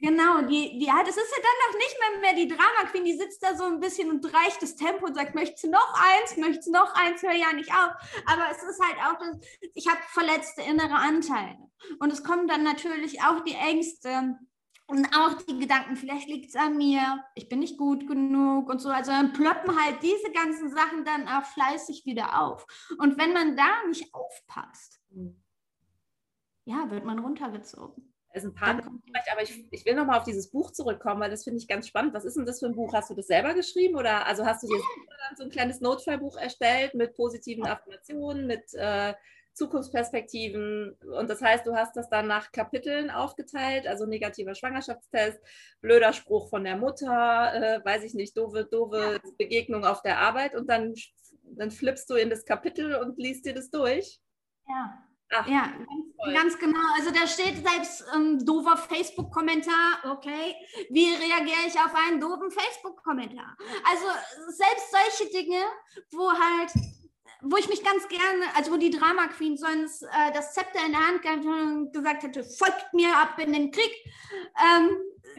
Speaker 2: Genau, die, die, ja, das ist ja dann noch nicht mehr, mehr die Drama Queen, die sitzt da so ein bisschen und reicht das Tempo und sagt, möchtest du noch eins, möchtest du noch eins, hör ja nicht auf. Aber es ist halt auch, das, ich habe verletzte innere Anteile. Und es kommen dann natürlich auch die Ängste, und auch die Gedanken, vielleicht liegt es an mir, ich bin nicht gut genug und so. Also dann ploppen halt diese ganzen Sachen dann auch fleißig wieder auf. Und wenn man da nicht aufpasst, mhm. ja, wird man runtergezogen.
Speaker 1: Das ist ein paar aber ich, ich will nochmal auf dieses Buch zurückkommen, weil das finde ich ganz spannend. Was ist denn das für ein Buch? Hast du das selber geschrieben oder also hast du dir so ein kleines Notfallbuch erstellt mit positiven Affirmationen, mit äh, Zukunftsperspektiven. Und das heißt, du hast das dann nach Kapiteln aufgeteilt, also negativer Schwangerschaftstest, blöder Spruch von der Mutter, äh, weiß ich nicht, doofe, doofe ja. Begegnung auf der Arbeit und dann, dann flippst du in das Kapitel und liest dir das durch.
Speaker 2: Ja. Ach, ja, ganz, ganz, genau. Also da steht selbst ein ähm, doofer Facebook-Kommentar, okay. Wie reagiere ich auf einen doofen Facebook-Kommentar? Also selbst solche Dinge, wo halt wo ich mich ganz gerne, also wo die Drama Queen sonst äh, das Zepter in der Hand gehabt und gesagt hätte, folgt mir ab in den Krieg, ähm,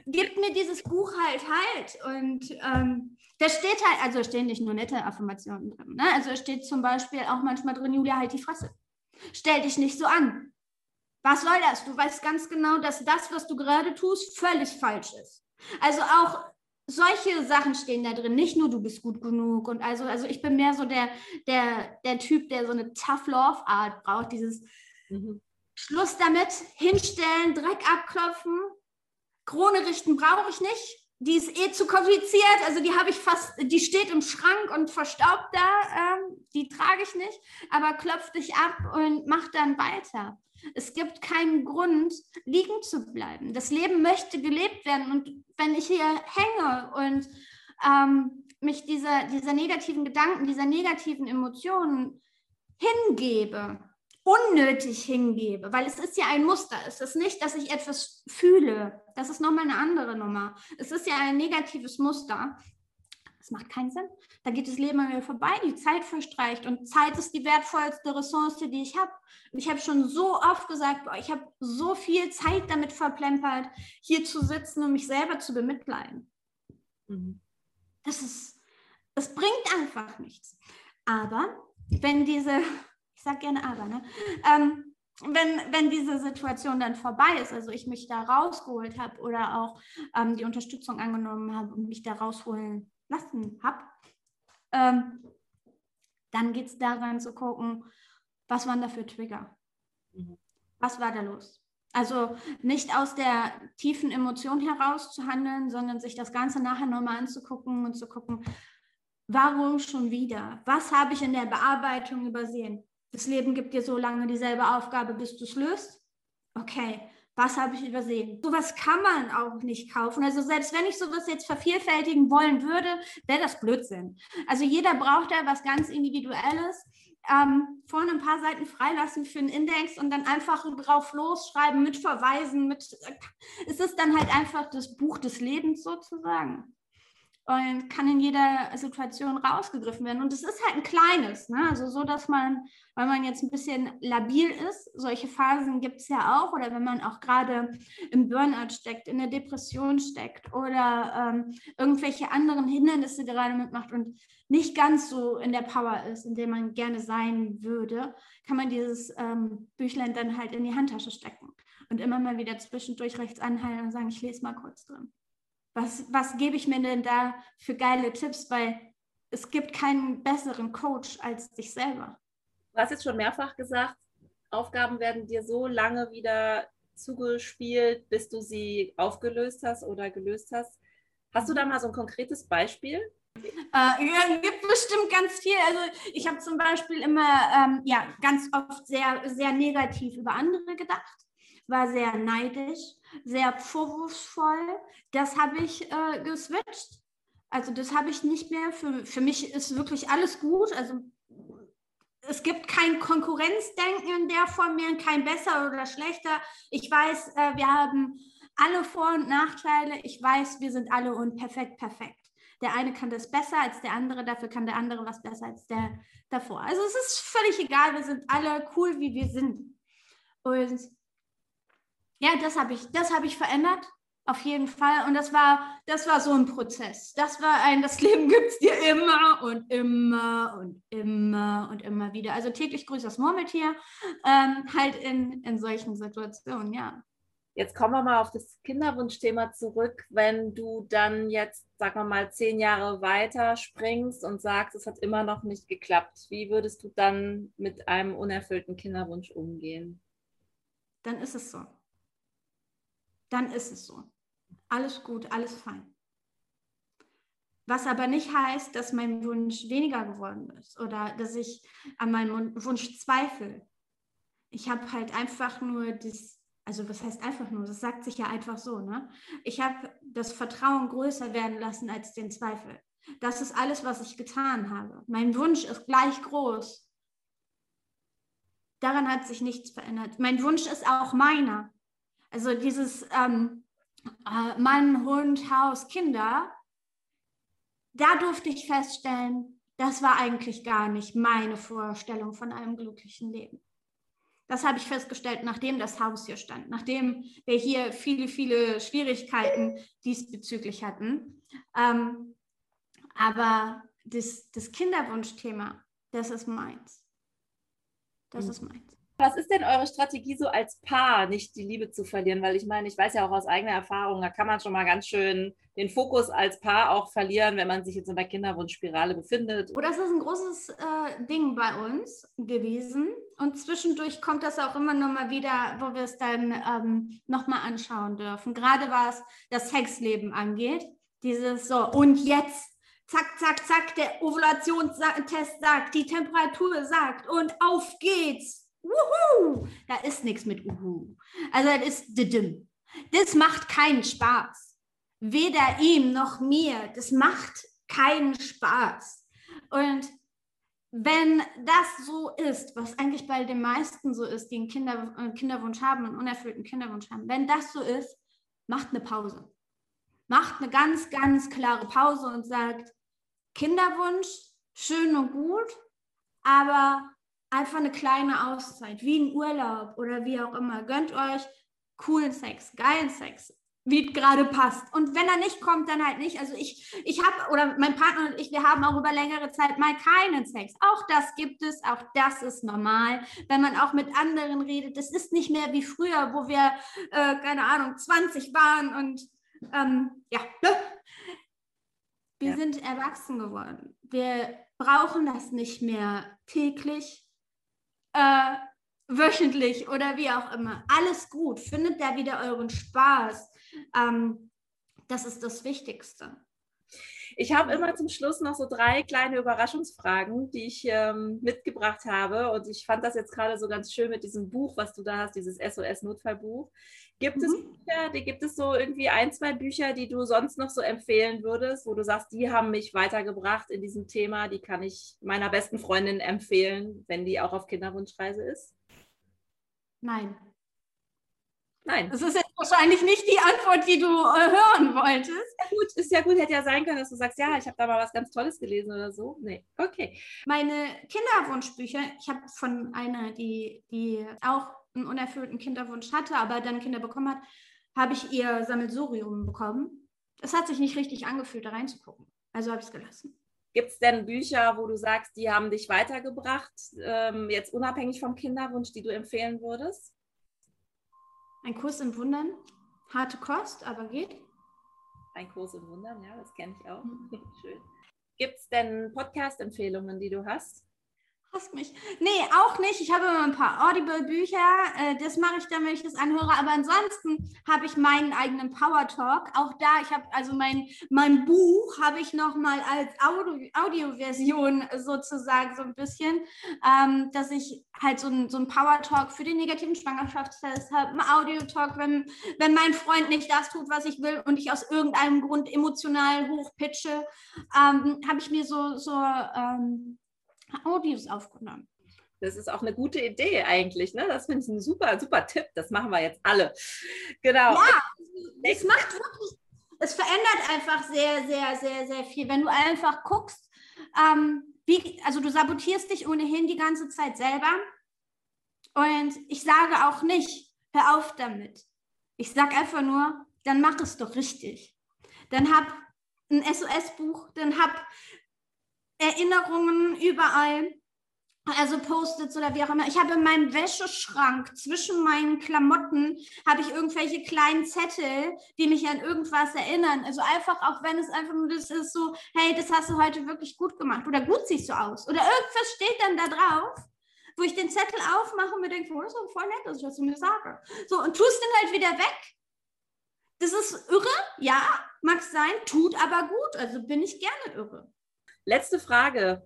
Speaker 2: gibt mir dieses Buch halt halt. Und ähm, da steht halt, also stehen nicht nur nette Affirmationen drin, ne? also steht zum Beispiel auch manchmal drin, Julia, halt die Fresse. Stell dich nicht so an. Was soll das? Du weißt ganz genau, dass das, was du gerade tust, völlig falsch ist. Also auch solche Sachen stehen da drin, nicht nur du bist gut genug. Und also, also ich bin mehr so der, der, der Typ, der so eine Tough Love Art braucht, dieses mhm. Schluss damit, hinstellen, Dreck abklopfen, Krone richten brauche ich nicht. Die ist eh zu kompliziert, also die habe ich fast, die steht im Schrank und verstaubt da, ähm, die trage ich nicht, aber klopf dich ab und mach dann weiter. Es gibt keinen Grund, liegen zu bleiben. Das Leben möchte gelebt werden. Und wenn ich hier hänge und ähm, mich dieser, dieser negativen Gedanken, dieser negativen Emotionen hingebe, unnötig hingebe, weil es ist ja ein Muster. Es ist nicht, dass ich etwas fühle. Das ist nochmal eine andere Nummer. Es ist ja ein negatives Muster. Das macht keinen Sinn. Da geht das Leben an mir vorbei, die Zeit verstreicht und Zeit ist die wertvollste Ressource, die ich habe. Und ich habe schon so oft gesagt, boah, ich habe so viel Zeit damit verplempert, hier zu sitzen und mich selber zu bemitleiden. Mhm. Das ist, das bringt einfach nichts. Aber wenn diese, ich sage gerne aber, ne? Ähm, wenn, wenn diese Situation dann vorbei ist, also ich mich da rausgeholt habe oder auch ähm, die Unterstützung angenommen habe und mich da rausholen lassen habe, ähm, dann geht es daran zu gucken, was waren da für Trigger? Mhm. Was war da los? Also nicht aus der tiefen Emotion heraus zu handeln, sondern sich das Ganze nachher nochmal anzugucken und zu gucken, warum schon wieder? Was habe ich in der Bearbeitung übersehen? Das Leben gibt dir so lange dieselbe Aufgabe, bis du es löst. Okay, was habe ich übersehen? Sowas kann man auch nicht kaufen. Also selbst wenn ich sowas jetzt vervielfältigen wollen würde, wäre das Blödsinn. Also jeder braucht da was ganz Individuelles. Ähm, vorne ein paar Seiten freilassen für einen Index und dann einfach drauf losschreiben mit Verweisen, mit es ist dann halt einfach das Buch des Lebens sozusagen. Und kann in jeder Situation rausgegriffen werden. Und es ist halt ein kleines, ne? also so, dass man, wenn man jetzt ein bisschen labil ist, solche Phasen gibt es ja auch, oder wenn man auch gerade im Burnout steckt, in der Depression steckt oder ähm, irgendwelche anderen Hindernisse gerade mitmacht und nicht ganz so in der Power ist, in der man gerne sein würde, kann man dieses ähm, Büchlein dann halt in die Handtasche stecken und immer mal wieder zwischendurch rechts anhalten und sagen, ich lese mal kurz drin was, was gebe ich mir denn da für geile Tipps? Weil es gibt keinen besseren Coach als dich selber.
Speaker 1: Du hast jetzt schon mehrfach gesagt, Aufgaben werden dir so lange wieder zugespielt, bis du sie aufgelöst hast oder gelöst hast. Hast du da mal so ein konkretes Beispiel?
Speaker 2: Äh, ja, gibt bestimmt ganz viel. Also ich habe zum Beispiel immer ähm, ja, ganz oft sehr, sehr negativ über andere gedacht, war sehr neidisch, sehr vorwurfsvoll. Das habe ich äh, geswitcht. Also das habe ich nicht mehr. Für, für mich ist wirklich alles gut. Also es gibt kein Konkurrenzdenken in der Form mehr, kein besser oder schlechter. Ich weiß, äh, wir haben alle Vor- und Nachteile. Ich weiß, wir sind alle unperfekt perfekt. Der eine kann das besser als der andere, dafür kann der andere was besser als der davor. Also es ist völlig egal, wir sind alle cool, wie wir sind. Und ja, das habe ich, das habe ich verändert, auf jeden Fall. Und das war, das war so ein Prozess. Das war ein, das *laughs* Leben gibt es dir immer und immer und immer und immer wieder. Also täglich grüßt das Murmeltier, ähm, halt in, in solchen Situationen, ja.
Speaker 1: Jetzt kommen wir mal auf das Kinderwunschthema zurück. Wenn du dann jetzt, sagen wir mal, zehn Jahre weiter springst und sagst, es hat immer noch nicht geklappt, wie würdest du dann mit einem unerfüllten Kinderwunsch umgehen?
Speaker 2: Dann ist es so dann ist es so. Alles gut, alles fein. Was aber nicht heißt, dass mein Wunsch weniger geworden ist oder dass ich an meinem Wunsch zweifle. Ich habe halt einfach nur das, also was heißt einfach nur, das sagt sich ja einfach so, ne? Ich habe das Vertrauen größer werden lassen als den Zweifel. Das ist alles, was ich getan habe. Mein Wunsch ist gleich groß. Daran hat sich nichts verändert. Mein Wunsch ist auch meiner. Also dieses ähm, äh, Mann, Hund, Haus, Kinder, da durfte ich feststellen, das war eigentlich gar nicht meine Vorstellung von einem glücklichen Leben. Das habe ich festgestellt, nachdem das Haus hier stand, nachdem wir hier viele, viele Schwierigkeiten diesbezüglich hatten. Ähm, aber das, das Kinderwunschthema, das ist meins. Das mhm. ist meins.
Speaker 1: Was ist denn eure Strategie so als Paar, nicht die Liebe zu verlieren? Weil ich meine, ich weiß ja auch aus eigener Erfahrung, da kann man schon mal ganz schön den Fokus als Paar auch verlieren, wenn man sich jetzt in der Kinderwunschspirale befindet.
Speaker 2: Oh, das ist ein großes äh, Ding bei uns gewesen. Und zwischendurch kommt das auch immer noch mal wieder, wo wir es dann ähm, noch mal anschauen dürfen. Gerade was das Sexleben angeht. Dieses so, und jetzt zack, zack, zack, der Ovulationstest sagt, die Temperatur sagt und auf geht's. Wuhu! Da ist nichts mit Uhu. Also das ist didim. Das macht keinen Spaß. Weder ihm noch mir. Das macht keinen Spaß. Und wenn das so ist, was eigentlich bei den meisten so ist, die einen Kinder, äh, Kinderwunsch haben, einen unerfüllten Kinderwunsch haben, wenn das so ist, macht eine Pause. Macht eine ganz, ganz klare Pause und sagt, Kinderwunsch, schön und gut, aber einfach eine kleine Auszeit, wie ein Urlaub oder wie auch immer. Gönnt euch coolen Sex, geilen Sex, wie gerade passt. Und wenn er nicht kommt, dann halt nicht. Also ich, ich habe, oder mein Partner und ich, wir haben auch über längere Zeit mal keinen Sex. Auch das gibt es, auch das ist normal. Wenn man auch mit anderen redet, das ist nicht mehr wie früher, wo wir, äh, keine Ahnung, 20 waren und ähm, ja, ne? wir ja. sind erwachsen geworden. Wir brauchen das nicht mehr täglich äh, wöchentlich oder wie auch immer. Alles gut. Findet da wieder euren Spaß. Ähm, das ist das Wichtigste.
Speaker 1: Ich habe immer zum Schluss noch so drei kleine Überraschungsfragen, die ich ähm, mitgebracht habe. Und ich fand das jetzt gerade so ganz schön mit diesem Buch, was du da hast, dieses SOS-Notfallbuch. Gibt mhm. es Bücher, die gibt es so irgendwie ein, zwei Bücher, die du sonst noch so empfehlen würdest, wo du sagst, die haben mich weitergebracht in diesem Thema, die kann ich meiner besten Freundin empfehlen, wenn die auch auf Kinderwunschreise ist?
Speaker 2: Nein. Nein. Das ist jetzt wahrscheinlich nicht die Antwort, die du äh, hören wolltest.
Speaker 1: Ja, gut, ist ja gut, hätte ja sein können, dass du sagst, ja, ich habe da mal was ganz Tolles gelesen oder so. Nee, okay.
Speaker 2: Meine Kinderwunschbücher, ich habe von einer, die, die auch einen unerfüllten Kinderwunsch hatte, aber dann Kinder bekommen hat, habe ich ihr Sammelsurium bekommen. Es hat sich nicht richtig angefühlt, da reinzugucken. Also habe ich es gelassen.
Speaker 1: Gibt es denn Bücher, wo du sagst, die haben dich weitergebracht, ähm, jetzt unabhängig vom Kinderwunsch, die du empfehlen würdest?
Speaker 2: Ein Kurs im Wundern. Harte Kost, aber geht.
Speaker 1: Ein Kurs im Wundern, ja, das kenne ich auch. Mhm. *laughs* Schön. Gibt es denn Podcast-Empfehlungen, die du hast?
Speaker 2: Hasst mich. Nee, auch nicht. Ich habe immer ein paar Audible-Bücher. Äh, das mache ich dann, wenn ich das anhöre. Aber ansonsten habe ich meinen eigenen Power Talk. Auch da, ich habe also mein, mein Buch habe ich nochmal als Audio, Audioversion sozusagen so ein bisschen, ähm, dass ich halt so ein, so ein Power Talk für den negativen Schwangerschaftstest habe, ein Audio Talk, wenn, wenn mein Freund nicht das tut, was ich will und ich aus irgendeinem Grund emotional hochpitche, ähm, habe ich mir so, so ähm, Audios aufgenommen.
Speaker 1: Das ist auch eine gute Idee eigentlich. Ne? Das finde ich ein super, super Tipp. Das machen wir jetzt alle. Genau.
Speaker 2: Ja, es macht wirklich, es verändert einfach sehr, sehr, sehr, sehr viel. Wenn du einfach guckst, ähm, wie, also du sabotierst dich ohnehin die ganze Zeit selber. Und ich sage auch nicht, hör auf damit. Ich sage einfach nur, dann mach es doch richtig. Dann hab ein SOS-Buch, dann hab Erinnerungen überall. Also Post-its oder wie auch immer. Ich habe in meinem Wäscheschrank zwischen meinen Klamotten habe ich irgendwelche kleinen Zettel, die mich an irgendwas erinnern. Also einfach, auch wenn es einfach nur das ist, so, hey, das hast du heute wirklich gut gemacht oder gut siehst du aus. Oder irgendwas steht dann da drauf, wo ich den Zettel aufmache und mir denke, oh, das ist voll nett, dass ich das mir sage. So, und tust den halt wieder weg. Das ist irre, ja, mag sein, tut aber gut. Also bin ich gerne irre.
Speaker 1: Letzte Frage.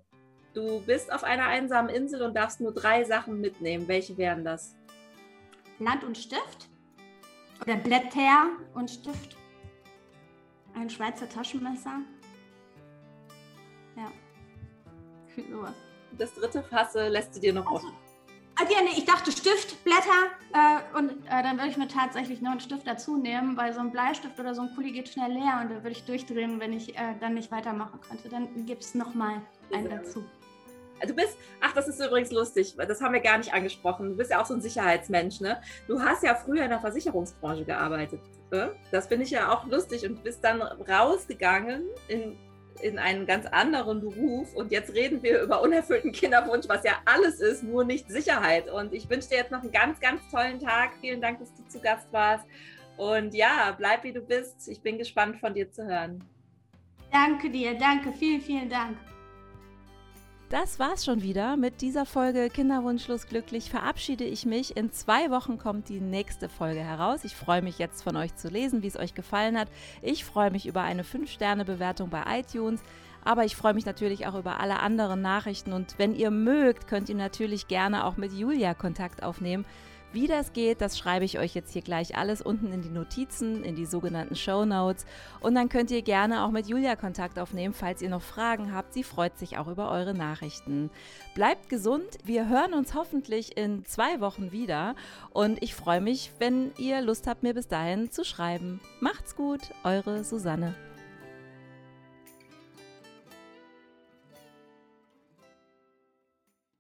Speaker 1: Du bist auf einer einsamen Insel und darfst nur drei Sachen mitnehmen. Welche wären das?
Speaker 2: Land und Stift. Oder Blätter und Stift. Ein Schweizer Taschenmesser. Ja.
Speaker 1: Sowas. Das dritte Fasse lässt du dir noch offen.
Speaker 2: Ah, ja, nee, ich dachte Stift, Blätter äh, und äh, dann würde ich mir tatsächlich noch einen Stift dazu nehmen, weil so ein Bleistift oder so ein Kuli geht schnell leer und da würde ich durchdrehen, wenn ich äh, dann nicht weitermachen könnte. Dann gibt es nochmal einen dazu.
Speaker 1: Du bist, ach, das ist übrigens lustig, das haben wir gar nicht angesprochen. Du bist ja auch so ein Sicherheitsmensch, ne? Du hast ja früher in der Versicherungsbranche gearbeitet. Ne? Das finde ich ja auch lustig und bist dann rausgegangen in in einen ganz anderen Beruf und jetzt reden wir über unerfüllten Kinderwunsch, was ja alles ist, nur nicht Sicherheit. Und ich wünsche dir jetzt noch einen ganz, ganz tollen Tag. Vielen Dank, dass du zu Gast warst. Und ja, bleib wie du bist. Ich bin gespannt von dir zu hören.
Speaker 2: Danke dir, danke, vielen, vielen Dank.
Speaker 1: Das war's schon wieder. Mit dieser Folge Kinderwunschlos glücklich verabschiede ich mich. In zwei Wochen kommt die nächste Folge heraus. Ich freue mich jetzt von euch zu lesen, wie es euch gefallen hat. Ich freue mich über eine 5-Sterne-Bewertung bei iTunes. Aber ich freue mich natürlich auch über alle anderen Nachrichten. Und wenn ihr mögt, könnt ihr natürlich gerne auch mit Julia Kontakt aufnehmen. Wie das geht, das schreibe ich euch jetzt hier gleich alles unten in die Notizen, in die sogenannten Show Notes. Und dann könnt ihr gerne auch mit Julia Kontakt aufnehmen, falls ihr noch Fragen habt. Sie freut sich auch über eure Nachrichten. Bleibt gesund. Wir hören uns hoffentlich in zwei Wochen wieder. Und ich freue mich, wenn ihr Lust habt, mir bis dahin zu schreiben. Macht's gut, eure Susanne.